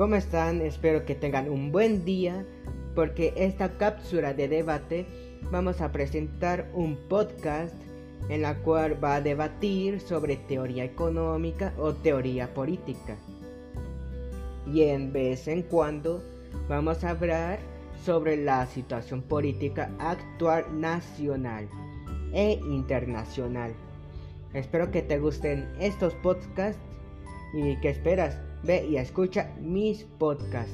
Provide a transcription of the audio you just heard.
¿Cómo están? Espero que tengan un buen día porque esta cápsula de debate vamos a presentar un podcast en la cual va a debatir sobre teoría económica o teoría política. Y en vez en cuando vamos a hablar sobre la situación política actual nacional e internacional. Espero que te gusten estos podcasts y que esperas, ve y escucha mis podcasts.